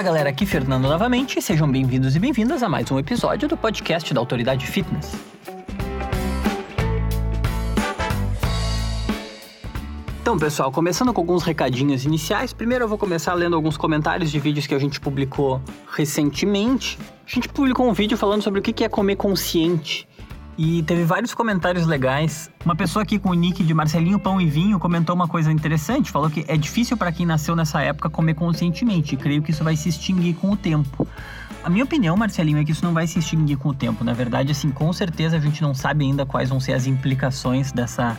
Fala galera, aqui Fernando novamente sejam bem-vindos e bem-vindas a mais um episódio do podcast da Autoridade Fitness. Então, pessoal, começando com alguns recadinhos iniciais. Primeiro eu vou começar lendo alguns comentários de vídeos que a gente publicou recentemente. A gente publicou um vídeo falando sobre o que é comer consciente. E teve vários comentários legais. Uma pessoa aqui com o nick de Marcelinho Pão e Vinho comentou uma coisa interessante. Falou que é difícil para quem nasceu nessa época comer conscientemente. E creio que isso vai se extinguir com o tempo. A minha opinião, Marcelinho, é que isso não vai se extinguir com o tempo. Na verdade, assim, com certeza a gente não sabe ainda quais vão ser as implicações dessa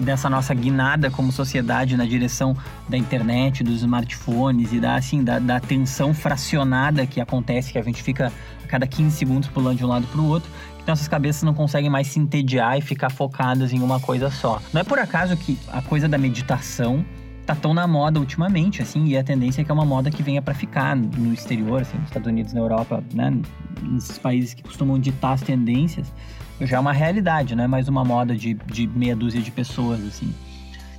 dessa nossa guinada como sociedade na direção da internet, dos smartphones e da, assim, da, da atenção fracionada que acontece, que a gente fica a cada 15 segundos pulando de um lado para o outro, que nossas cabeças não conseguem mais se entediar e ficar focadas em uma coisa só. Não é por acaso que a coisa da meditação tá tão na moda ultimamente, assim, e a tendência é que é uma moda que venha para ficar no exterior, assim, nos Estados Unidos, na Europa, né, nesses países que costumam ditar as tendências já é uma realidade, não é mais uma moda de, de meia dúzia de pessoas, assim.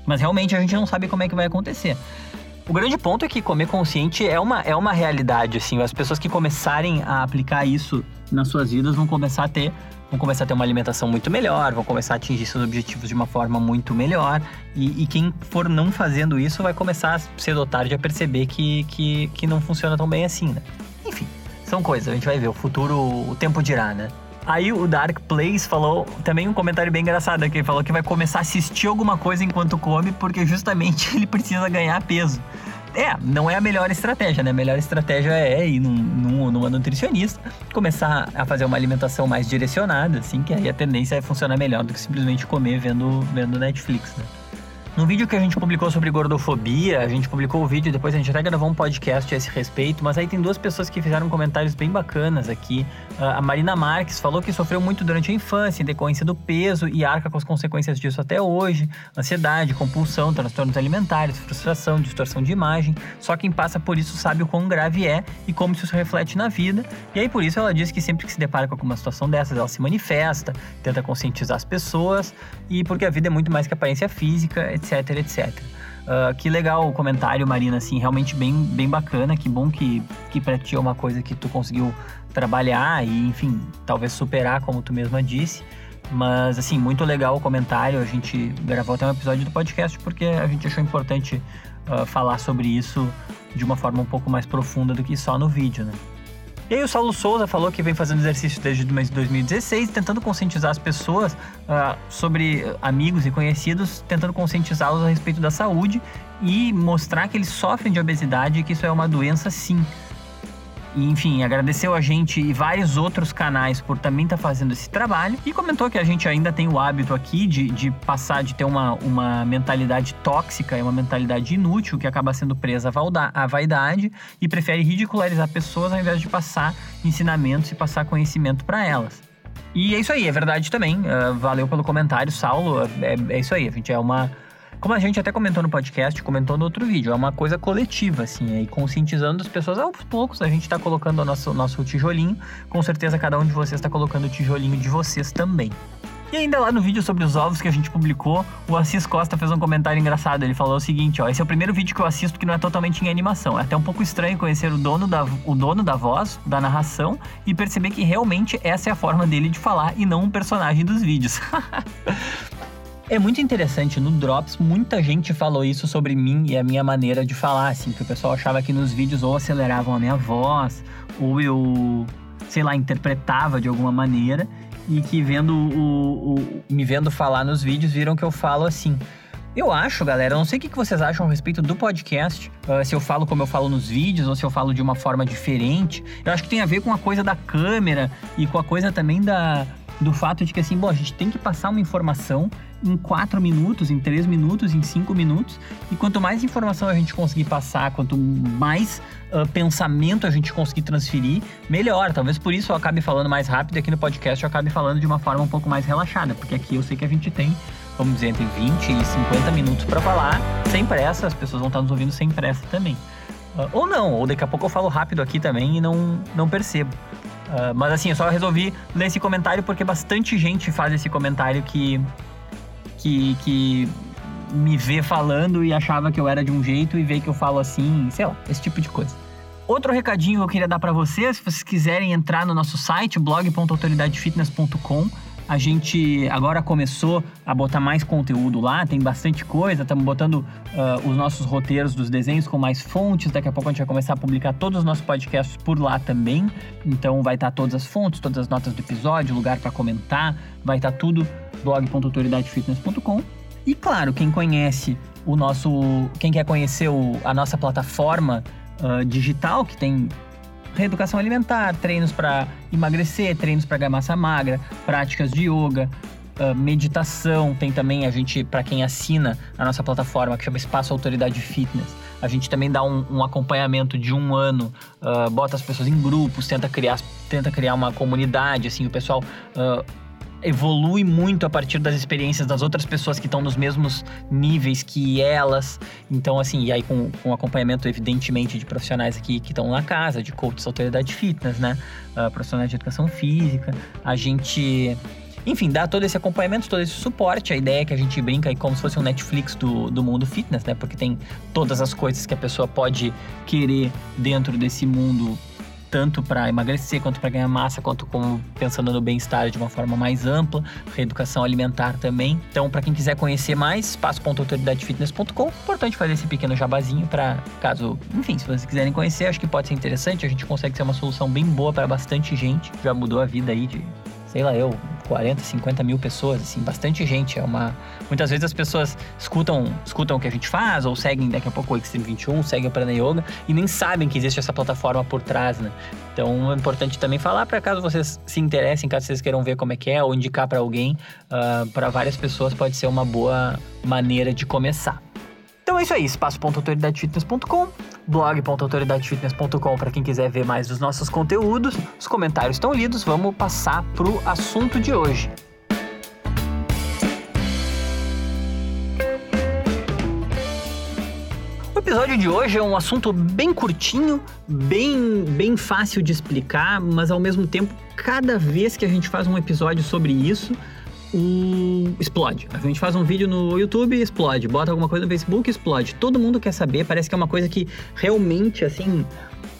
Mas realmente a gente não sabe como é que vai acontecer. O grande ponto é que comer consciente é uma, é uma realidade, assim. As pessoas que começarem a aplicar isso nas suas vidas vão começar a ter vão começar a ter uma alimentação muito melhor, vão começar a atingir seus objetivos de uma forma muito melhor. E, e quem for não fazendo isso vai começar cedo ou tarde a perceber que, que, que não funciona tão bem assim, né? Enfim, são coisas, a gente vai ver. O futuro, o tempo dirá, né? Aí o Dark Place falou também um comentário bem engraçado aqui. Ele falou que vai começar a assistir alguma coisa enquanto come, porque justamente ele precisa ganhar peso. É, não é a melhor estratégia, né? A melhor estratégia é ir num, num, numa nutricionista, começar a fazer uma alimentação mais direcionada, assim, que aí a tendência é funcionar melhor do que simplesmente comer vendo, vendo Netflix, né? No vídeo que a gente publicou sobre gordofobia, a gente publicou o vídeo, depois a gente até gravou um podcast a esse respeito, mas aí tem duas pessoas que fizeram comentários bem bacanas aqui. Ah, a Marina Marques falou que sofreu muito durante a infância, em decorrência do peso e arca com as consequências disso até hoje. Ansiedade, compulsão, transtornos alimentares, frustração, distorção de imagem. Só quem passa por isso sabe o quão grave é e como isso se reflete na vida. E aí por isso ela diz que sempre que se depara com alguma situação dessas, ela se manifesta, tenta conscientizar as pessoas e porque a vida é muito mais que aparência física, etc etc, etc. Uh, que legal o comentário, Marina, assim, realmente bem, bem bacana. Que bom que, que pra ti é uma coisa que tu conseguiu trabalhar e, enfim, talvez superar, como tu mesma disse. Mas, assim, muito legal o comentário. A gente gravou até um episódio do podcast porque a gente achou importante uh, falar sobre isso de uma forma um pouco mais profunda do que só no vídeo, né? E aí o Saulo Souza falou que vem fazendo exercício desde 2016, tentando conscientizar as pessoas uh, sobre amigos e conhecidos, tentando conscientizá-los a respeito da saúde e mostrar que eles sofrem de obesidade e que isso é uma doença sim. E, enfim, agradeceu a gente e vários outros canais por também estar tá fazendo esse trabalho. E comentou que a gente ainda tem o hábito aqui de, de passar, de ter uma, uma mentalidade tóxica e uma mentalidade inútil que acaba sendo presa à vaidade e prefere ridicularizar pessoas ao invés de passar ensinamentos e passar conhecimento para elas. E é isso aí, é verdade também. Uh, valeu pelo comentário, Saulo. É, é isso aí, a gente é uma como a gente até comentou no podcast, comentou no outro vídeo, é uma coisa coletiva, assim, aí conscientizando as pessoas aos poucos, a gente está colocando o nosso, nosso tijolinho, com certeza cada um de vocês está colocando o tijolinho de vocês também. E ainda lá no vídeo sobre os ovos que a gente publicou, o Assis Costa fez um comentário engraçado. Ele falou o seguinte, ó, esse é o primeiro vídeo que eu assisto que não é totalmente em animação. É até um pouco estranho conhecer o dono da, o dono da voz, da narração, e perceber que realmente essa é a forma dele de falar e não um personagem dos vídeos. É muito interessante, no Drops muita gente falou isso sobre mim e a minha maneira de falar, assim, que o pessoal achava que nos vídeos ou aceleravam a minha voz, ou eu, sei lá, interpretava de alguma maneira, e que vendo o, o me vendo falar nos vídeos viram que eu falo assim. Eu acho, galera, eu não sei o que vocês acham a respeito do podcast, uh, se eu falo como eu falo nos vídeos ou se eu falo de uma forma diferente. Eu acho que tem a ver com a coisa da câmera e com a coisa também da, do fato de que assim, bom, a gente tem que passar uma informação em 4 minutos, em 3 minutos, em 5 minutos. E quanto mais informação a gente conseguir passar, quanto mais uh, pensamento a gente conseguir transferir, melhor. Talvez por isso eu acabe falando mais rápido aqui no podcast eu acabe falando de uma forma um pouco mais relaxada, porque aqui eu sei que a gente tem, vamos dizer, entre 20 e 50 minutos para falar, sem pressa, as pessoas vão estar nos ouvindo sem pressa também. Uh, ou não, ou daqui a pouco eu falo rápido aqui também e não, não percebo. Uh, mas assim, eu só resolvi ler esse comentário porque bastante gente faz esse comentário que que, que me vê falando e achava que eu era de um jeito e vê que eu falo assim, sei lá, esse tipo de coisa. Outro recadinho que eu queria dar para vocês, se vocês quiserem entrar no nosso site blog.autoridadefitness.com, a gente agora começou a botar mais conteúdo lá, tem bastante coisa, estamos botando uh, os nossos roteiros dos desenhos com mais fontes. Daqui a pouco a gente vai começar a publicar todos os nossos podcasts por lá também. Então vai estar todas as fontes, todas as notas do episódio, lugar para comentar, vai estar tudo blog.autoridadefitness.com. E claro, quem conhece o nosso, quem quer conhecer o, a nossa plataforma uh, digital que tem reeducação alimentar, treinos para emagrecer, treinos para ganhar massa magra, práticas de yoga, Uh, meditação, tem também a gente, para quem assina a nossa plataforma, que chama Espaço Autoridade Fitness, a gente também dá um, um acompanhamento de um ano, uh, bota as pessoas em grupos, tenta criar, tenta criar uma comunidade, assim, o pessoal uh, evolui muito a partir das experiências das outras pessoas que estão nos mesmos níveis que elas. Então, assim, e aí com, com acompanhamento, evidentemente, de profissionais aqui que estão na casa, de coaches, autoridade fitness, né? Uh, profissionais de educação física. A gente enfim, dá todo esse acompanhamento, todo esse suporte. A ideia é que a gente brinca aí como se fosse um Netflix do, do mundo fitness, né? Porque tem todas as coisas que a pessoa pode querer dentro desse mundo tanto para emagrecer, quanto para ganhar massa, quanto como pensando no bem-estar de uma forma mais ampla, reeducação alimentar também. Então, para quem quiser conhecer mais, espaço.autoridadefitness.com. Importante fazer esse pequeno jabazinho para caso, enfim, se vocês quiserem conhecer, acho que pode ser interessante. A gente consegue ser uma solução bem boa para bastante gente. Já mudou a vida aí de sei lá eu, 40, 50 mil pessoas, assim, bastante gente. É uma. Muitas vezes as pessoas escutam, escutam o que a gente faz, ou seguem daqui a pouco o Extreme 21, seguem o Prana Yoga, e nem sabem que existe essa plataforma por trás, né? Então é importante também falar para caso vocês se interessem, caso vocês queiram ver como é que é, ou indicar para alguém, uh, ah, para várias pessoas pode ser uma boa maneira de começar. Então é isso aí, espaço.autoridadefitness.com, blog.autoridadefitness.com para quem quiser ver mais dos nossos conteúdos. Os comentários estão lidos, vamos passar pro assunto de hoje. O episódio de hoje é um assunto bem curtinho, bem, bem fácil de explicar, mas ao mesmo tempo, cada vez que a gente faz um episódio sobre isso, um explode. A gente faz um vídeo no YouTube, explode. Bota alguma coisa no Facebook, explode. Todo mundo quer saber, parece que é uma coisa que realmente, assim,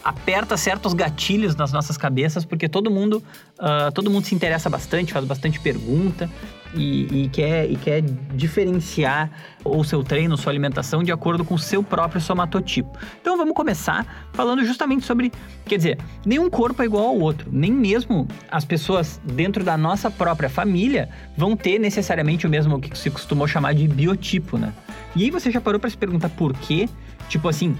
aperta certos gatilhos nas nossas cabeças, porque todo mundo, uh, todo mundo se interessa bastante, faz bastante pergunta e, e, quer, e quer diferenciar o seu treino, sua alimentação de acordo com o seu próprio somatotipo. Então vamos começar falando justamente sobre, quer dizer, nenhum corpo é igual ao outro, nem mesmo as pessoas dentro da nossa própria família vão ter necessariamente o mesmo que se costumou chamar de biotipo, né? E aí você já parou para se perguntar por quê? Tipo assim,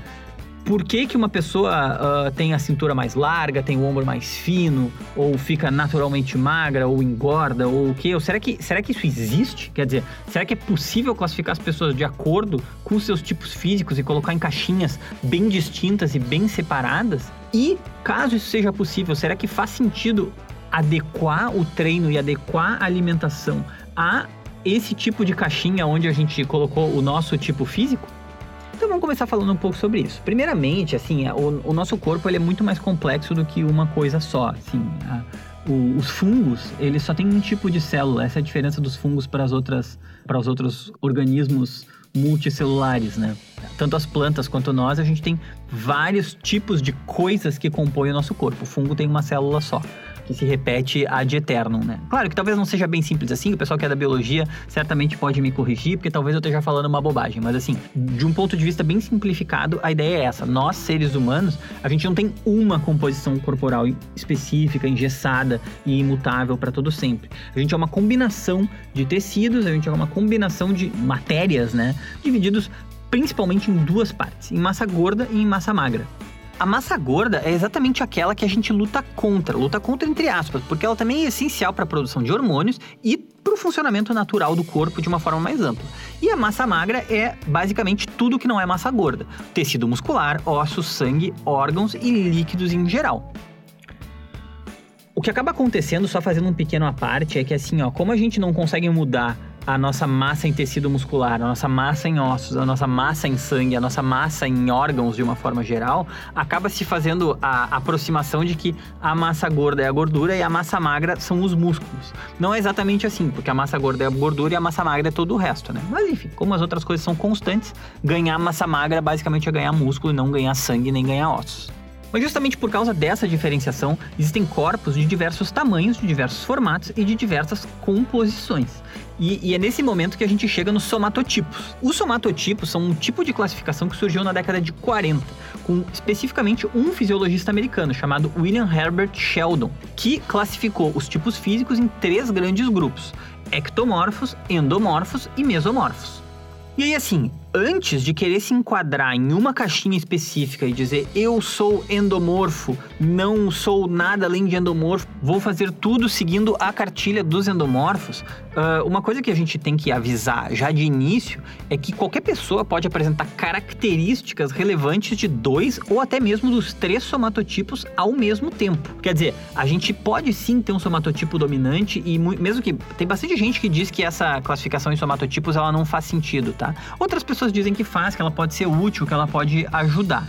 por que, que uma pessoa uh, tem a cintura mais larga, tem o ombro mais fino, ou fica naturalmente magra, ou engorda, ou o quê? Ou será que, será que isso existe? Quer dizer, será que é possível classificar as pessoas de acordo com seus tipos físicos e colocar em caixinhas bem distintas e bem separadas? E, caso isso seja possível, será que faz sentido adequar o treino e adequar a alimentação a esse tipo de caixinha onde a gente colocou o nosso tipo físico? Então vamos começar falando um pouco sobre isso. Primeiramente, assim, o, o nosso corpo ele é muito mais complexo do que uma coisa só. Assim, a, o, os fungos, eles só têm um tipo de célula. Essa é a diferença dos fungos para as outras, para os outros organismos multicelulares, né? Tanto as plantas quanto nós, a gente tem vários tipos de coisas que compõem o nosso corpo. O fungo tem uma célula só que se repete ad eternum, né? Claro que talvez não seja bem simples assim, o pessoal que é da biologia certamente pode me corrigir, porque talvez eu esteja falando uma bobagem, mas assim, de um ponto de vista bem simplificado, a ideia é essa. Nós, seres humanos, a gente não tem uma composição corporal específica, engessada e imutável para todo sempre. A gente é uma combinação de tecidos, a gente é uma combinação de matérias, né? Divididos principalmente em duas partes, em massa gorda e em massa magra. A massa gorda é exatamente aquela que a gente luta contra, luta contra entre aspas, porque ela também é essencial para a produção de hormônios e para o funcionamento natural do corpo de uma forma mais ampla. E a massa magra é basicamente tudo que não é massa gorda: tecido muscular, ossos, sangue, órgãos e líquidos em geral. O que acaba acontecendo, só fazendo um pequeno à parte, é que assim, ó, como a gente não consegue mudar a nossa massa em tecido muscular, a nossa massa em ossos, a nossa massa em sangue, a nossa massa em órgãos de uma forma geral, acaba se fazendo a aproximação de que a massa gorda é a gordura e a massa magra são os músculos. Não é exatamente assim, porque a massa gorda é a gordura e a massa magra é todo o resto, né? Mas enfim, como as outras coisas são constantes, ganhar massa magra basicamente é ganhar músculo e não ganhar sangue nem ganhar ossos. Mas justamente por causa dessa diferenciação, existem corpos de diversos tamanhos, de diversos formatos e de diversas composições. E, e, é nesse momento que a gente chega nos somatotipos. Os somatotipos são um tipo de classificação que surgiu na década de 40, com especificamente um fisiologista americano chamado William Herbert Sheldon, que classificou os tipos físicos em três grandes grupos: ectomorfos, endomorfos e mesomorfos. E aí, assim, antes de querer se enquadrar em uma caixinha específica e dizer eu sou endomorfo, não sou nada além de endomorfo, vou fazer tudo seguindo a cartilha dos endomorfos, uh, uma coisa que a gente tem que avisar já de início é que qualquer pessoa pode apresentar características relevantes de dois ou até mesmo dos três somatotipos ao mesmo tempo. Quer dizer, a gente pode sim ter um somatotipo dominante e mesmo que tem bastante gente que diz que essa classificação em somatotipos ela não faz sentido, tá? Outras pessoas pessoas dizem que faz, que ela pode ser útil, que ela pode ajudar.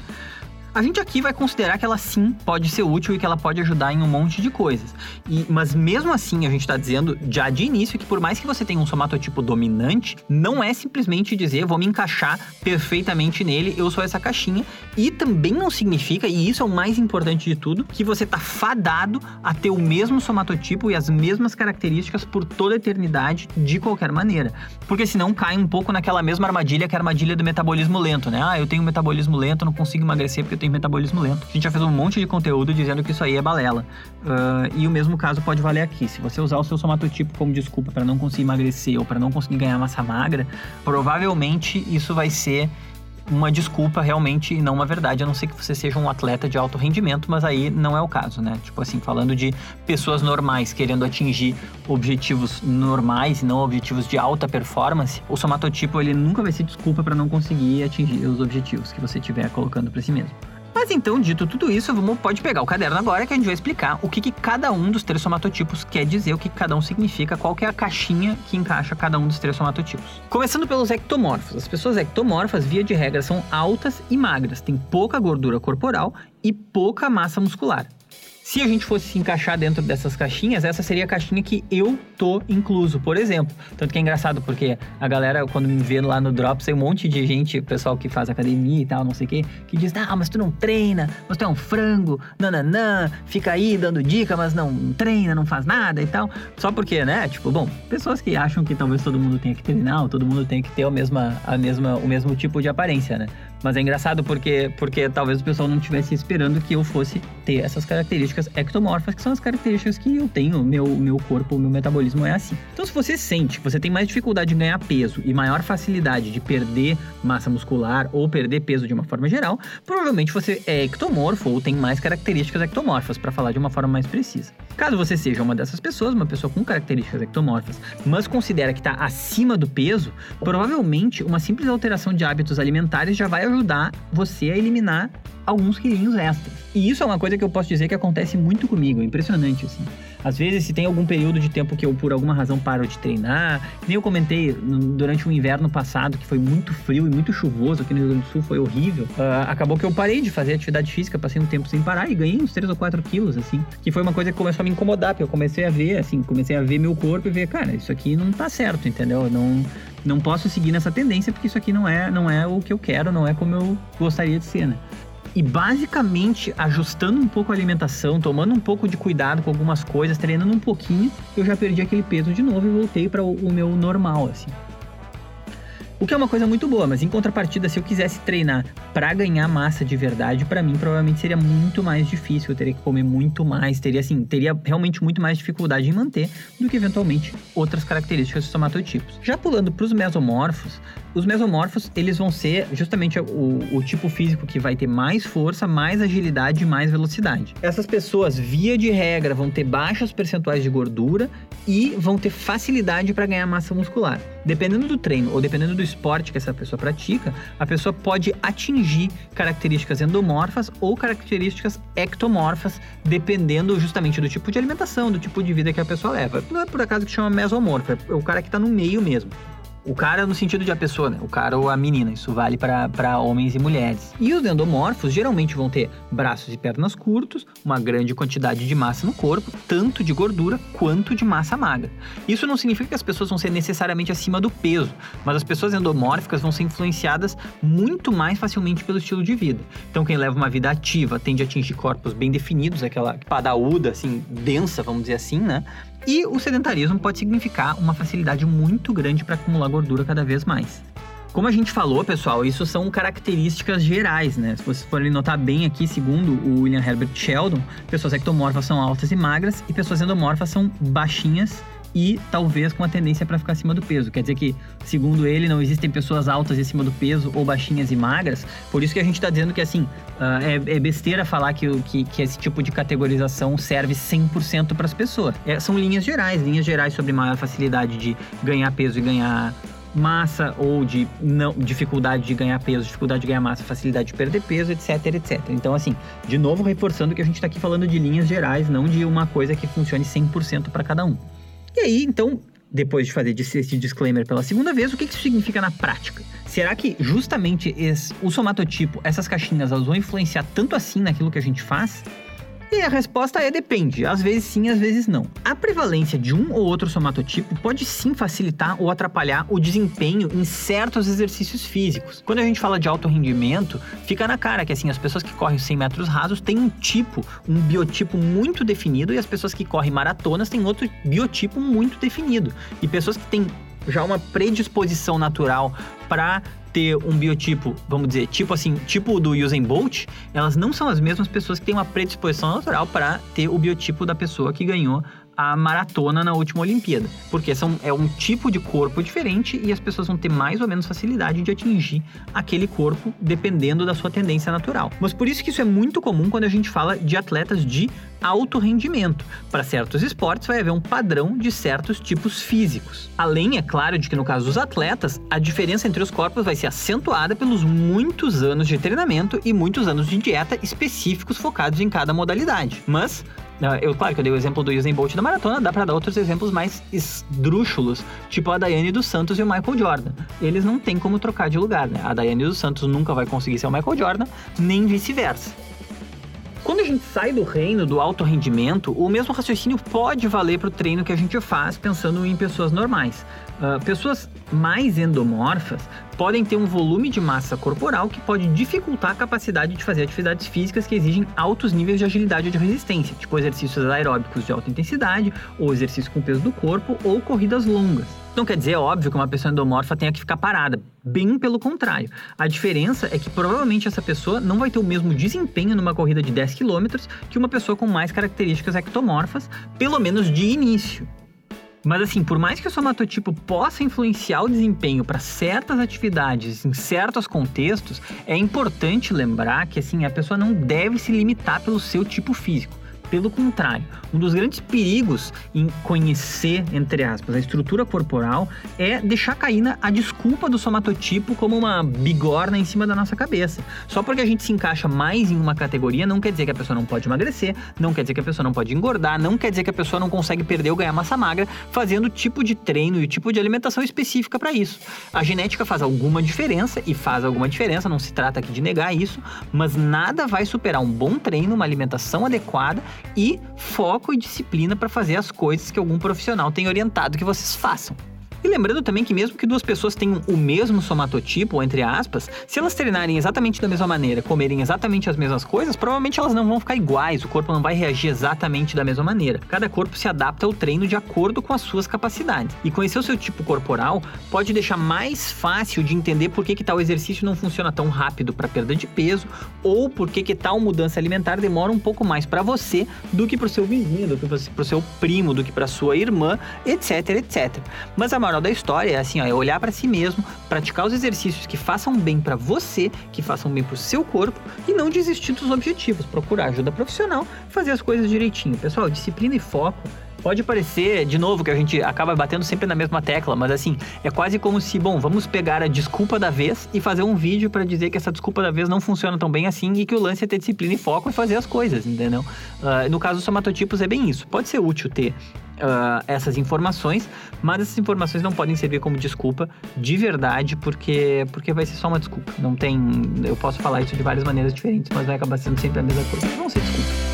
A gente aqui vai considerar que ela sim pode ser útil e que ela pode ajudar em um monte de coisas. E, mas mesmo assim, a gente está dizendo já de início que por mais que você tenha um somatotipo dominante, não é simplesmente dizer vou me encaixar perfeitamente nele, eu sou essa caixinha. E também não significa, e isso é o mais importante de tudo, que você está fadado a ter o mesmo somatotipo e as mesmas características por toda a eternidade de qualquer maneira. Porque senão cai um pouco naquela mesma armadilha que é a armadilha do metabolismo lento, né? Ah, eu tenho metabolismo lento, não consigo emagrecer porque eu tenho metabolismo lento. A gente já fez um monte de conteúdo dizendo que isso aí é balela. Uh, e o mesmo caso pode valer aqui. Se você usar o seu somatotipo como desculpa para não conseguir emagrecer ou para não conseguir ganhar massa magra, provavelmente isso vai ser uma desculpa realmente e não uma verdade, a não ser que você seja um atleta de alto rendimento, mas aí não é o caso, né? Tipo assim, falando de pessoas normais querendo atingir objetivos normais e não objetivos de alta performance, o somatotipo ele nunca vai ser desculpa para não conseguir atingir os objetivos que você estiver colocando para si mesmo. Mas então, dito tudo isso, vamos, pode pegar o caderno agora que a gente vai explicar o que, que cada um dos três somatotipos quer dizer, o que, que cada um significa, qual é a caixinha que encaixa cada um dos três somatotipos. Começando pelos ectomorfos. As pessoas ectomorfas, via de regra, são altas e magras, têm pouca gordura corporal e pouca massa muscular. Se a gente fosse se encaixar dentro dessas caixinhas, essa seria a caixinha que eu tô incluso, por exemplo. Tanto que é engraçado, porque a galera, quando me vê lá no Drops, tem um monte de gente, pessoal que faz academia e tal, não sei o quê, que diz: Ah, mas tu não treina, mas tu é um frango, nananã, fica aí dando dica, mas não treina, não faz nada e tal. Só porque, né? Tipo, bom, pessoas que acham que talvez todo mundo tenha que treinar, todo mundo tenha que ter a mesma, a mesma, o mesmo tipo de aparência, né? Mas é engraçado porque, porque talvez o pessoal não estivesse esperando que eu fosse ter essas características ectomorfas, que são as características que eu tenho, meu, meu corpo, meu metabolismo é assim. Então, se você sente que você tem mais dificuldade em ganhar peso e maior facilidade de perder massa muscular ou perder peso de uma forma geral, provavelmente você é ectomorfo ou tem mais características ectomorfas, para falar de uma forma mais precisa. Caso você seja uma dessas pessoas, uma pessoa com características ectomorfas, mas considera que está acima do peso, provavelmente uma simples alteração de hábitos alimentares já vai ajudar você a eliminar alguns quilinhos extras. E isso é uma coisa que eu posso dizer que acontece muito comigo, é impressionante assim. Às vezes, se tem algum período de tempo que eu, por alguma razão, paro de treinar, nem eu comentei durante o inverno passado, que foi muito frio e muito chuvoso aqui no Rio Grande do Sul, foi horrível. Uh, acabou que eu parei de fazer atividade física, passei um tempo sem parar e ganhei uns 3 ou 4 quilos, assim. Que foi uma coisa que começou a me incomodar, porque eu comecei a ver, assim, comecei a ver meu corpo e ver, cara, isso aqui não tá certo, entendeu? Não, não posso seguir nessa tendência porque isso aqui não é, não é o que eu quero, não é como eu gostaria de ser, né? E basicamente, ajustando um pouco a alimentação, tomando um pouco de cuidado com algumas coisas, treinando um pouquinho, eu já perdi aquele peso de novo e voltei para o, o meu normal, assim. O que é uma coisa muito boa, mas em contrapartida, se eu quisesse treinar para ganhar massa de verdade, para mim provavelmente seria muito mais difícil. Eu teria que comer muito mais, teria assim, teria realmente muito mais dificuldade em manter do que eventualmente outras características dos somatotipos. Já pulando para os mesomorfos, os mesomorfos eles vão ser justamente o, o tipo físico que vai ter mais força, mais agilidade e mais velocidade. Essas pessoas, via de regra, vão ter baixos percentuais de gordura e vão ter facilidade para ganhar massa muscular. Dependendo do treino ou dependendo do esporte que essa pessoa pratica, a pessoa pode atingir características endomorfas ou características ectomorfas, dependendo justamente do tipo de alimentação, do tipo de vida que a pessoa leva. Não é por acaso que chama mesomorfo, é o cara que está no meio mesmo. O cara no sentido de a pessoa, né? O cara ou a menina. Isso vale para homens e mulheres. E os endomorfos geralmente vão ter braços e pernas curtos, uma grande quantidade de massa no corpo, tanto de gordura quanto de massa magra. Isso não significa que as pessoas vão ser necessariamente acima do peso, mas as pessoas endomórficas vão ser influenciadas muito mais facilmente pelo estilo de vida. Então, quem leva uma vida ativa tende a atingir corpos bem definidos, aquela padaúda, assim, densa, vamos dizer assim, né? E o sedentarismo pode significar uma facilidade muito grande para acumular gordura cada vez mais. Como a gente falou, pessoal, isso são características gerais, né? Se vocês forem notar bem aqui, segundo o William Herbert Sheldon, pessoas ectomorfas são altas e magras e pessoas endomorfas são baixinhas e talvez com a tendência para ficar acima do peso. Quer dizer que, segundo ele, não existem pessoas altas e acima do peso ou baixinhas e magras. Por isso que a gente está dizendo que, assim, uh, é, é, besteira falar que, que, que, esse tipo de categorização serve 100% para as pessoas. É, são linhas gerais, linhas gerais sobre maior facilidade de ganhar peso e ganhar massa ou de não, dificuldade de ganhar peso, dificuldade de ganhar massa, facilidade de perder peso, etc, etc. Então, assim, de novo reforçando que a gente está aqui falando de linhas gerais, não de uma coisa que funcione 100% para cada um. E aí, então, depois de fazer esse disclaimer pela segunda vez, o que isso significa na prática? Será que justamente esse, o somatotipo, essas caixinhas, elas vão influenciar tanto assim naquilo que a gente faz? E a resposta é depende, às vezes sim, às vezes não. A prevalência de um ou outro somatotipo pode sim facilitar ou atrapalhar o desempenho em certos exercícios físicos. Quando a gente fala de alto rendimento, fica na cara que assim as pessoas que correm 100 metros rasos têm um tipo, um biotipo muito definido e as pessoas que correm maratonas têm outro biotipo muito definido. E pessoas que têm já uma predisposição natural para ter um biotipo, vamos dizer, tipo assim, tipo do Usain Bolt, elas não são as mesmas pessoas que têm uma predisposição natural para ter o biotipo da pessoa que ganhou a maratona na última Olimpíada, porque são, é um tipo de corpo diferente e as pessoas vão ter mais ou menos facilidade de atingir aquele corpo dependendo da sua tendência natural. Mas por isso que isso é muito comum quando a gente fala de atletas de alto rendimento. Para certos esportes vai haver um padrão de certos tipos físicos. Além, é claro, de que no caso dos atletas, a diferença entre os corpos vai ser acentuada pelos muitos anos de treinamento e muitos anos de dieta específicos focados em cada modalidade. Mas eu, claro que eu dei o exemplo do Usain Bolt da maratona, dá para dar outros exemplos mais esdrúxulos, tipo a Daiane dos Santos e o Michael Jordan. Eles não têm como trocar de lugar, né? A Daiane dos Santos nunca vai conseguir ser o Michael Jordan, nem vice-versa. Quando a gente sai do reino do alto rendimento, o mesmo raciocínio pode valer para o treino que a gente faz pensando em pessoas normais. Uh, pessoas mais endomorfas podem ter um volume de massa corporal que pode dificultar a capacidade de fazer atividades físicas que exigem altos níveis de agilidade ou de resistência, tipo exercícios aeróbicos de alta intensidade, ou exercício com peso do corpo, ou corridas longas. Não quer dizer, é óbvio, que uma pessoa endomorfa tenha que ficar parada. Bem pelo contrário. A diferença é que provavelmente essa pessoa não vai ter o mesmo desempenho numa corrida de 10 km que uma pessoa com mais características ectomorfas, pelo menos de início. Mas assim, por mais que o somatotipo possa influenciar o desempenho para certas atividades em certos contextos, é importante lembrar que assim, a pessoa não deve se limitar pelo seu tipo físico. Pelo contrário, um dos grandes perigos em conhecer, entre aspas, a estrutura corporal é deixar cair a desculpa do somatotipo como uma bigorna em cima da nossa cabeça. Só porque a gente se encaixa mais em uma categoria não quer dizer que a pessoa não pode emagrecer, não quer dizer que a pessoa não pode engordar, não quer dizer que a pessoa não consegue perder ou ganhar massa magra fazendo o tipo de treino e o tipo de alimentação específica para isso. A genética faz alguma diferença e faz alguma diferença, não se trata aqui de negar isso, mas nada vai superar um bom treino, uma alimentação adequada e foco e disciplina para fazer as coisas que algum profissional tem orientado que vocês façam. E lembrando também que mesmo que duas pessoas tenham o mesmo somatotipo, entre aspas, se elas treinarem exatamente da mesma maneira, comerem exatamente as mesmas coisas, provavelmente elas não vão ficar iguais, o corpo não vai reagir exatamente da mesma maneira. Cada corpo se adapta ao treino de acordo com as suas capacidades. E conhecer o seu tipo corporal pode deixar mais fácil de entender por que, que tal exercício não funciona tão rápido para perda de peso ou por que, que tal mudança alimentar demora um pouco mais para você do que para o seu vizinho, do que para o seu primo, do que para sua irmã, etc, etc. Mas a moral da história é assim, ó, é olhar para si mesmo, praticar os exercícios que façam bem para você, que façam bem para o seu corpo e não desistir dos objetivos, procurar ajuda profissional, fazer as coisas direitinho. Pessoal, disciplina e foco Pode parecer, de novo, que a gente acaba batendo sempre na mesma tecla, mas assim, é quase como se, bom, vamos pegar a desculpa da vez e fazer um vídeo para dizer que essa desculpa da vez não funciona tão bem assim e que o lance é ter disciplina e foco e fazer as coisas, entendeu? Uh, no caso dos somatotipos é bem isso. Pode ser útil ter Uh, essas informações, mas essas informações não podem servir como desculpa de verdade, porque, porque vai ser só uma desculpa. Não tem. Eu posso falar isso de várias maneiras diferentes, mas vai acabar sendo sempre a mesma coisa. Não ser desculpa.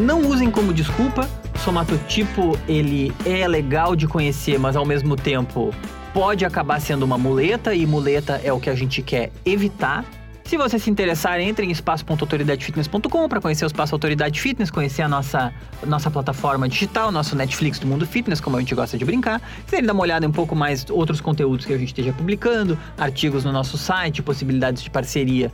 Não usem como desculpa. Somatotipo, ele é legal de conhecer, mas ao mesmo tempo pode acabar sendo uma muleta, e muleta é o que a gente quer evitar. Se você se interessar, entre em espaço.autoridadefitness.com para conhecer o Espaço Autoridade Fitness, conhecer a nossa, nossa plataforma digital, nosso Netflix do mundo fitness, como a gente gosta de brincar. Se dar uma olhada em um pouco mais outros conteúdos que a gente esteja publicando, artigos no nosso site, possibilidades de parceria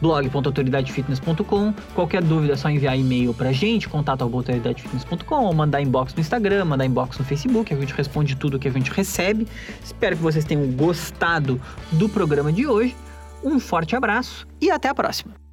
blog.autoridadefitness.com. Qualquer dúvida é só enviar e-mail pra gente, contato.autoridadefitness.com ou mandar inbox no Instagram, mandar inbox no Facebook, a gente responde tudo que a gente recebe. Espero que vocês tenham gostado do programa de hoje. Um forte abraço e até a próxima!